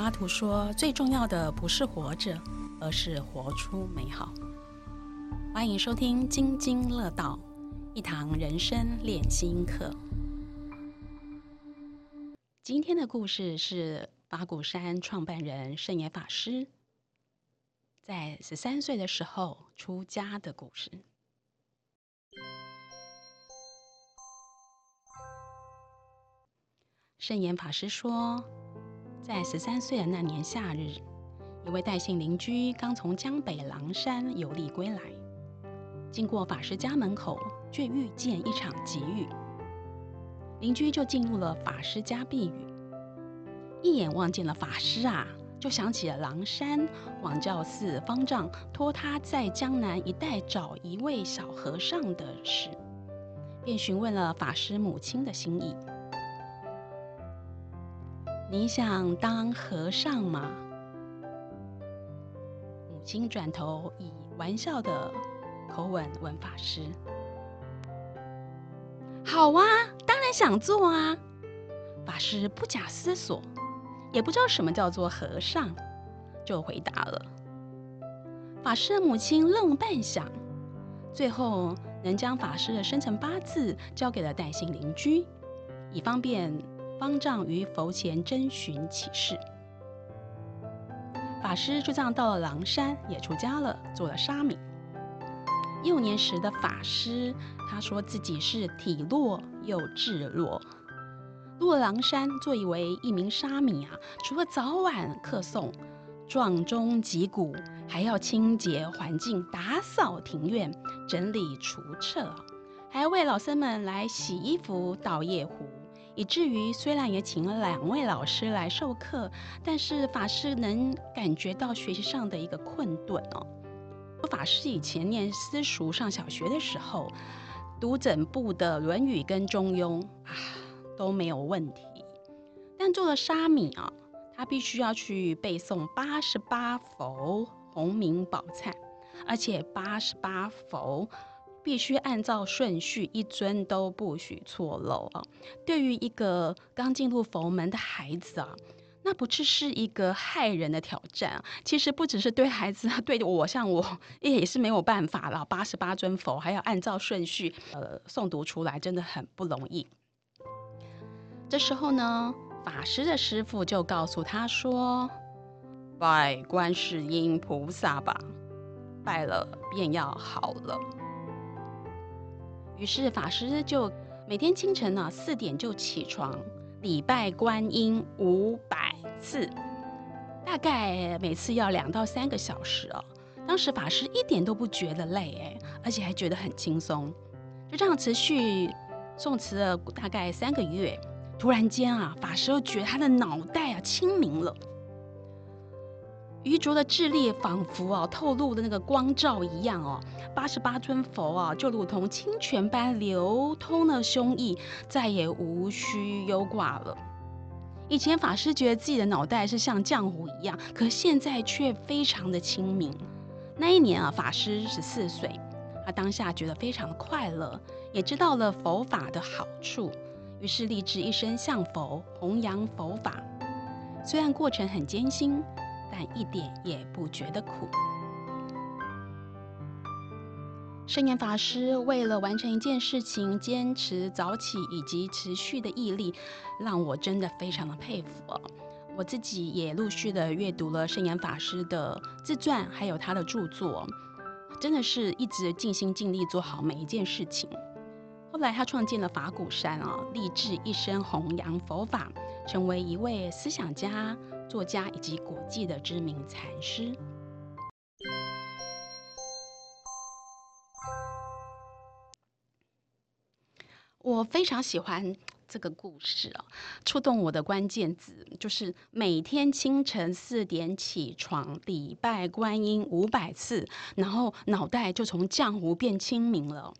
拉图说：“最重要的不是活着，而是活出美好。”欢迎收听《津津乐道》，一堂人生练心课。今天的故事是法鼓山创办人圣严法师在十三岁的时候出家的故事。圣严法师说。在十三岁的那年夏日，一位戴姓邻居刚从江北狼山游历归来，经过法师家门口，却遇见一场急雨。邻居就进入了法师家避雨，一眼望见了法师啊，就想起了狼山广教寺方丈托他在江南一带找一位小和尚的事，便询问了法师母亲的心意。你想当和尚吗？母亲转头以玩笑的口吻问法师：“好啊，当然想做啊！”法师不假思索，也不知道什么叫做和尚，就回答了。法师的母亲愣了半晌，最后能将法师的生辰八字交给了戴姓邻居，以方便。方丈于佛前征询启示，法师就这样到了狼山，也出家了，做了沙弥。幼年时的法师，他说自己是体弱又智弱。入了狼山，作为一名沙弥啊，除了早晚课诵、撞钟击鼓，还要清洁环境、打扫庭院、整理除厕，还要为老僧们来洗衣服、倒夜壶。以至于虽然也请了两位老师来授课，但是法师能感觉到学习上的一个困顿哦。法师以前念私塾上小学的时候，读整部的《论语》跟《中庸》啊都没有问题，但做了沙弥啊，他必须要去背诵八十八佛洪名宝忏，而且八十八佛。必须按照顺序，一尊都不许错漏啊！对于一个刚进入佛门的孩子啊，那不只是一个害人的挑战啊！其实不只是对孩子，对我像我也是没有办法了。八十八尊佛还要按照顺序呃诵读出来，真的很不容易。这时候呢，法师的师傅就告诉他说：“拜观世音菩萨吧，拜了便要好了。”于是法师就每天清晨呢四点就起床礼拜观音五百次，大概每次要两到三个小时哦。当时法师一点都不觉得累哎，而且还觉得很轻松。就这样持续诵持了大概三个月，突然间啊，法师又觉得他的脑袋啊清明了。愚拙的智力仿佛啊透露的那个光照一样哦，八十八尊佛啊就如同清泉般流通了胸臆，再也无需忧挂了。以前法师觉得自己的脑袋是像浆糊一样，可现在却非常的清明。那一年啊，法师十四岁，他当下觉得非常的快乐，也知道了佛法的好处，于是立志一生向佛弘扬佛法。虽然过程很艰辛。但一点也不觉得苦。圣严法师为了完成一件事情，坚持早起以及持续的毅力，让我真的非常的佩服。我自己也陆续的阅读了圣严法师的自传，还有他的著作，真的是一直尽心尽力做好每一件事情。后来他创建了法鼓山啊，立志一生弘扬佛法，成为一位思想家。作家以及国际的知名禅师，我非常喜欢这个故事啊！触动我的关键字就是每天清晨四点起床礼拜观音五百次，然后脑袋就从浆糊变清明了。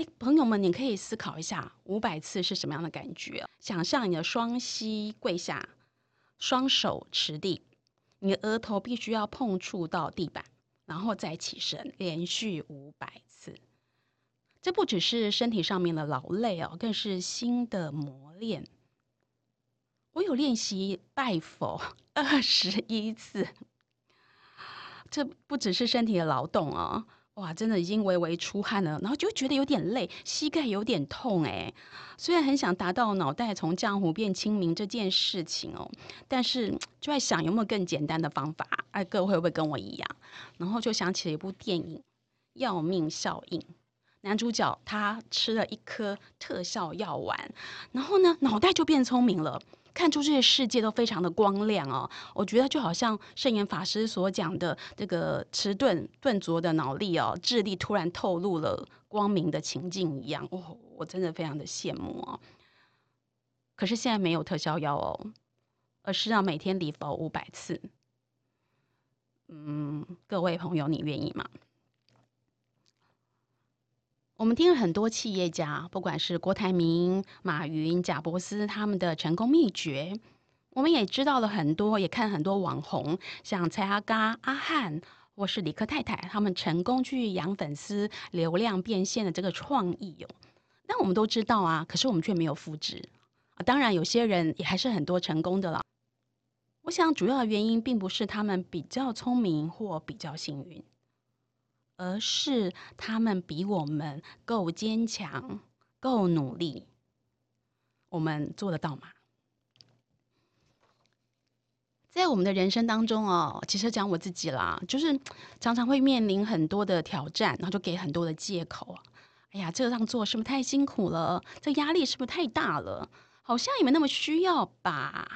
哎，朋友们，你可以思考一下，五百次是什么样的感觉？想象你的双膝跪下。双手持地，你的额头必须要碰触到地板，然后再起身，连续五百次。这不只是身体上面的劳累哦，更是心的磨练。我有练习拜佛二十一次，这不只是身体的劳动哦。哇，真的已经微微出汗了，然后就觉得有点累，膝盖有点痛哎。虽然很想达到脑袋从浆糊变清明这件事情哦，但是就在想有没有更简单的方法？哎，各位会不会跟我一样？然后就想起了一部电影《要命效应》，男主角他吃了一颗特效药丸，然后呢，脑袋就变聪明了。看出这些世界都非常的光亮哦，我觉得就好像圣严法师所讲的这个迟钝钝拙的脑力哦，智力突然透露了光明的情境一样哦，我真的非常的羡慕哦。可是现在没有特效药哦，而是要每天礼佛五百次。嗯，各位朋友，你愿意吗？我们听了很多企业家，不管是郭台铭、马云、贾伯斯他们的成功秘诀，我们也知道了很多，也看很多网红，像蔡阿嘎、阿汉或是李克太太，他们成功去养粉丝、流量变现的这个创意哟。那我们都知道啊，可是我们却没有复制啊。当然，有些人也还是很多成功的了。我想，主要的原因并不是他们比较聪明或比较幸运。而是他们比我们够坚强、够努力，我们做得到吗？在我们的人生当中哦，其实讲我自己啦，就是常常会面临很多的挑战，然后就给很多的借口哎呀，这样做是不是太辛苦了？这压力是不是太大了？好像也没那么需要吧？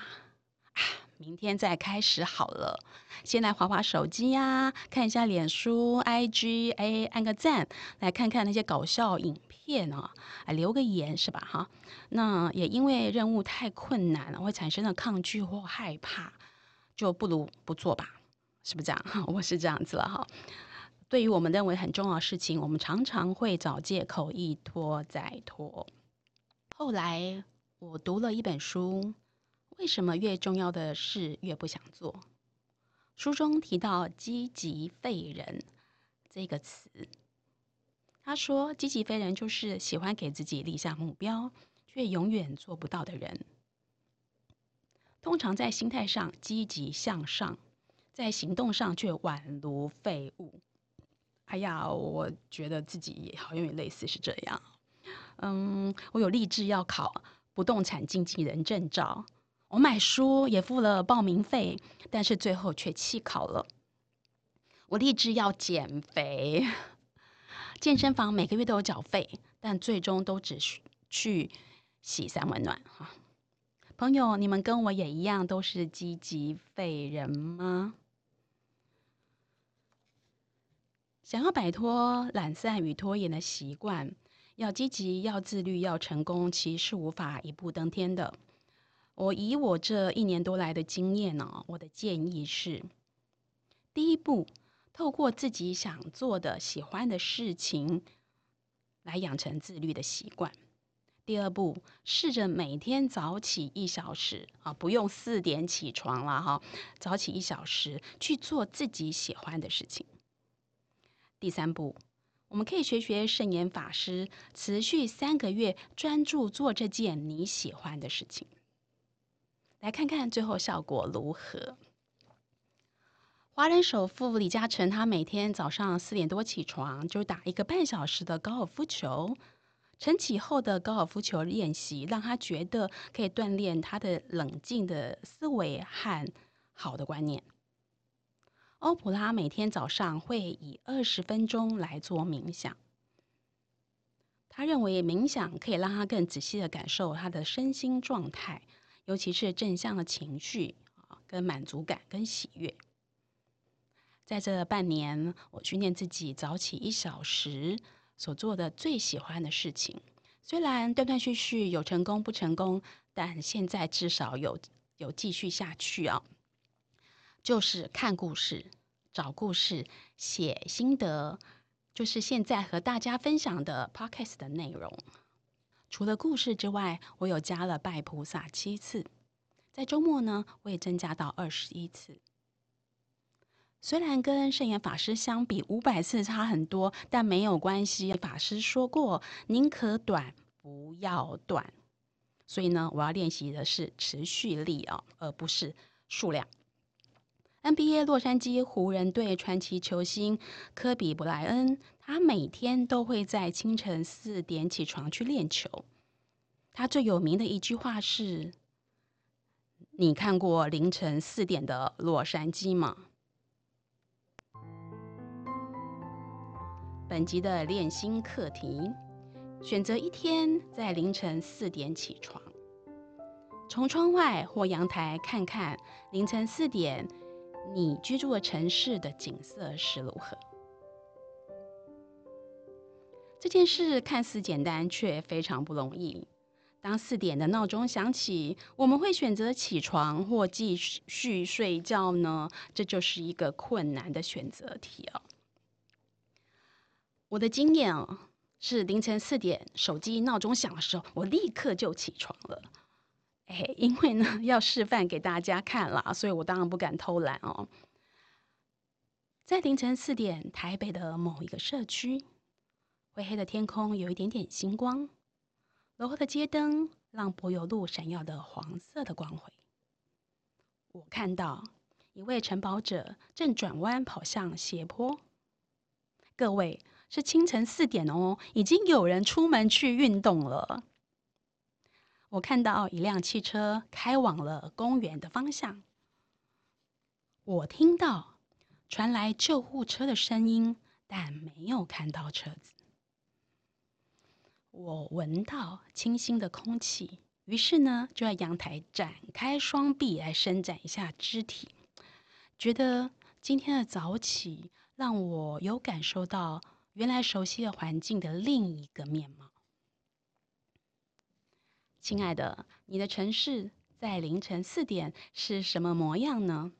明天再开始好了，先来划划手机呀，看一下脸书、IG，哎，按个赞，来看看那些搞笑影片啊，哎，留个言是吧？哈，那也因为任务太困难了，会产生了抗拒或害怕，就不如不做吧，是不是这样？我是这样子了哈。对于我们认为很重要的事情，我们常常会找借口一拖再拖。后来我读了一本书。为什么越重要的事越不想做？书中提到“积极废人”这个词，他说：“积极废人就是喜欢给自己立下目标，却永远做不到的人。通常在心态上积极向上，在行动上却宛如废物。”哎呀，我觉得自己好像也类似是这样。嗯，我有立志要考不动产经纪人证照。我买书也付了报名费，但是最后却弃考了。我立志要减肥，健身房每个月都有缴费，但最终都只去洗三温暖。哈，朋友，你们跟我也一样，都是积极废人吗？想要摆脱懒散与拖延的习惯，要积极，要自律，要成功，其实是无法一步登天的。我以我这一年多来的经验呢，我的建议是：第一步，透过自己想做的、喜欢的事情，来养成自律的习惯；第二步，试着每天早起一小时啊，不用四点起床了哈，早起一小时去做自己喜欢的事情；第三步，我们可以学学圣严法师，持续三个月专注做这件你喜欢的事情。来看看最后效果如何。华人首富李嘉诚，他每天早上四点多起床，就打一个半小时的高尔夫球。晨起后的高尔夫球练习，让他觉得可以锻炼他的冷静的思维和好的观念。欧普拉每天早上会以二十分钟来做冥想。他认为冥想可以让他更仔细的感受他的身心状态。尤其是正向的情绪啊，跟满足感跟喜悦，在这半年，我训练自己早起一小时所做的最喜欢的事情，虽然断断续续有成功不成功，但现在至少有有继续下去啊。就是看故事、找故事、写心得，就是现在和大家分享的 podcast 的内容。除了故事之外，我有加了拜菩萨七次，在周末呢，我也增加到二十一次。虽然跟圣严法师相比，五百次差很多，但没有关系。法师说过，宁可短不要短。所以呢，我要练习的是持续力啊，而不是数量。NBA 洛杉矶湖人队传奇球星科比布莱恩，他每天都会在清晨四点起床去练球。他最有名的一句话是：“你看过凌晨四点的洛杉矶吗？”本集的练心课题：选择一天在凌晨四点起床，从窗外或阳台看看凌晨四点。你居住的城市的景色是如何？这件事看似简单，却非常不容易。当四点的闹钟响起，我们会选择起床或继续睡觉呢？这就是一个困难的选择题哦。我的经验哦，是凌晨四点手机闹钟响的时候，我立刻就起床了。哎，因为呢要示范给大家看啦，所以我当然不敢偷懒哦。在凌晨四点，台北的某一个社区，灰黑的天空有一点点星光，楼后的街灯让柏油路闪耀的黄色的光辉。我看到一位承包者正转弯跑向斜坡。各位，是清晨四点哦，已经有人出门去运动了。我看到一辆汽车开往了公园的方向，我听到传来救护车的声音，但没有看到车子。我闻到清新的空气，于是呢，就在阳台展开双臂来伸展一下肢体，觉得今天的早起让我有感受到原来熟悉的环境的另一个面貌。亲爱的，你的城市在凌晨四点是什么模样呢？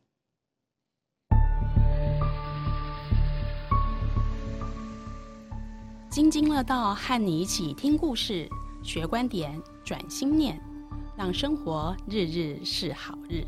津津乐道，和你一起听故事、学观点、转心念，让生活日日是好日。